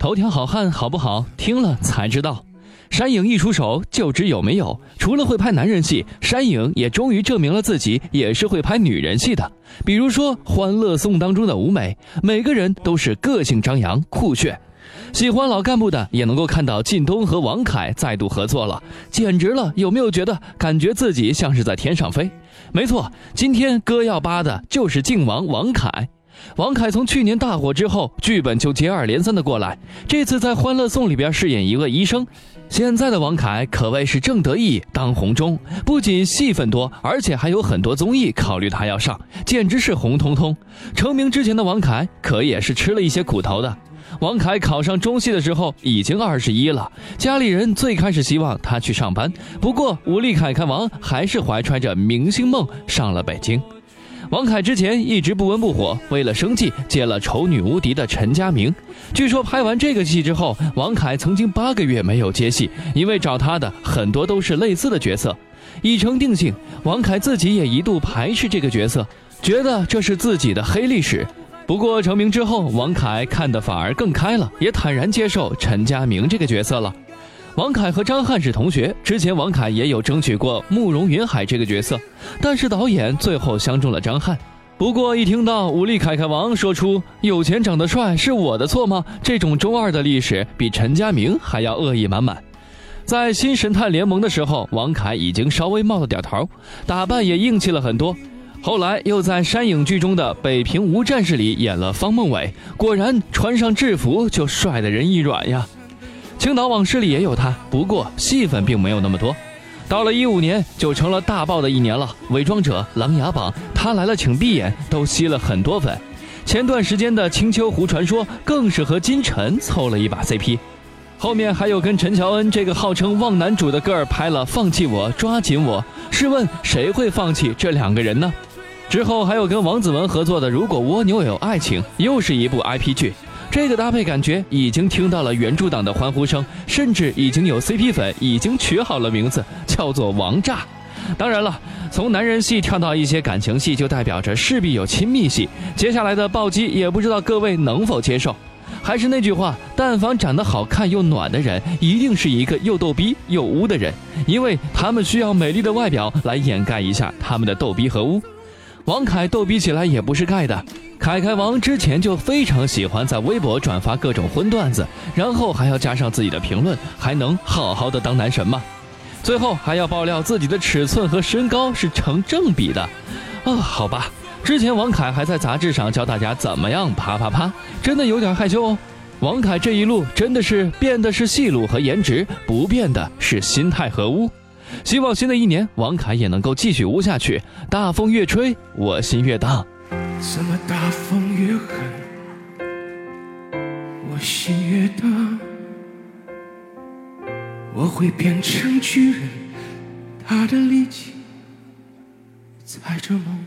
头条好汉好不好？听了才知道。山影一出手就知有没有。除了会拍男人戏，山影也终于证明了自己也是会拍女人戏的。比如说《欢乐颂》当中的舞美，每个人都是个性张扬、酷炫。喜欢老干部的也能够看到靳东和王凯再度合作了，简直了！有没有觉得感觉自己像是在天上飞？没错，今天哥要扒的就是靖王王凯。王凯从去年大火之后，剧本就接二连三的过来。这次在《欢乐颂》里边饰演一个医生，现在的王凯可谓是正得意当红中，不仅戏份多，而且还有很多综艺考虑他要上，简直是红彤彤。成名之前的王凯可也是吃了一些苦头的。王凯考上中戏的时候已经二十一了，家里人最开始希望他去上班，不过武力凯凯王还是怀揣着明星梦上了北京。王凯之前一直不温不火，为了生计接了丑女无敌的陈佳明。据说拍完这个戏之后，王凯曾经八个月没有接戏，因为找他的很多都是类似的角色。已成定性，王凯自己也一度排斥这个角色，觉得这是自己的黑历史。不过成名之后，王凯看得反而更开了，也坦然接受陈佳明这个角色了。王凯和张翰是同学，之前王凯也有争取过慕容云海这个角色，但是导演最后相中了张翰。不过一听到武力凯凯王说出“有钱长得帅是我的错吗”这种中二的历史，比陈家明还要恶意满满。在新神探联盟的时候，王凯已经稍微冒了点头，打扮也硬气了很多。后来又在山影剧中的《北平无战事》里演了方孟伟，果然穿上制服就帅得人一软呀。青岛往事里也有他，不过戏份并没有那么多。到了一五年，就成了大爆的一年了。伪装者、琅琊榜、他来了请闭眼都吸了很多粉。前段时间的青丘狐传说更是和金晨凑了一把 CP。后面还有跟陈乔恩这个号称旺男主的哥儿拍了《放弃我，抓紧我》，试问谁会放弃这两个人呢？之后还有跟王子文合作的《如果蜗牛有爱情》，又是一部 IP 剧。这个搭配感觉已经听到了原著党的欢呼声，甚至已经有 CP 粉已经取好了名字，叫做王炸。当然了，从男人戏跳到一些感情戏，就代表着势必有亲密戏。接下来的暴击也不知道各位能否接受。还是那句话，但凡长得好看又暖的人，一定是一个又逗逼又污的人，因为他们需要美丽的外表来掩盖一下他们的逗逼和污。王凯逗比起来也不是盖的。凯凯王之前就非常喜欢在微博转发各种荤段子，然后还要加上自己的评论，还能好好的当男神吗？最后还要爆料自己的尺寸和身高是成正比的，啊，好吧。之前王凯还在杂志上教大家怎么样啪啪啪，真的有点害羞哦。王凯这一路真的是变的是戏路和颜值，不变的是心态和污。希望新的一年王凯也能够继续污下去，大风越吹我心越荡。怎么大风越狠，我心越大？我会变成巨人，他的力气踩着梦。